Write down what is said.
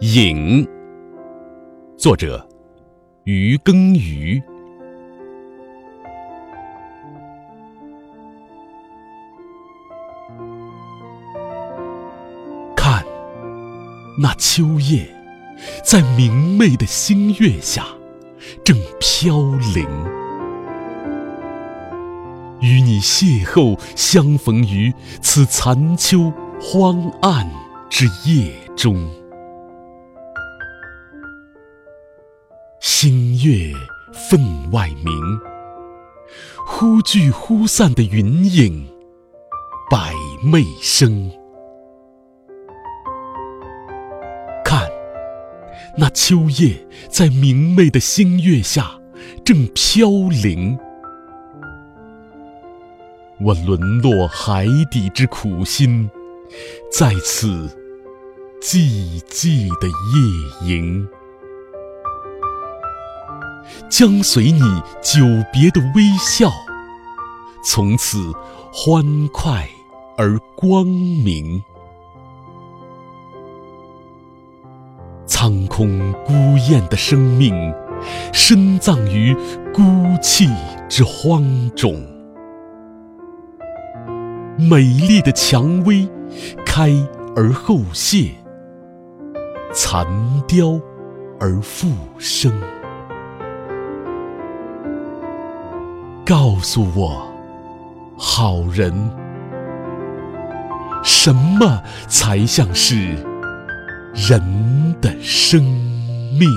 影，作者于耕于。看，那秋叶在明媚的星月下正飘零，与你邂逅相逢于此残秋荒暗之夜中。星月分外明，忽聚忽散的云影，百媚生。看，那秋叶在明媚的星月下正飘零。我沦落海底之苦心，在此寂寂的夜莺。将随你久别的微笑，从此欢快而光明。苍空孤雁的生命，深葬于孤寂之荒冢。美丽的蔷薇，开而后谢，残凋而复生。告诉我，好人，什么才像是人的生命？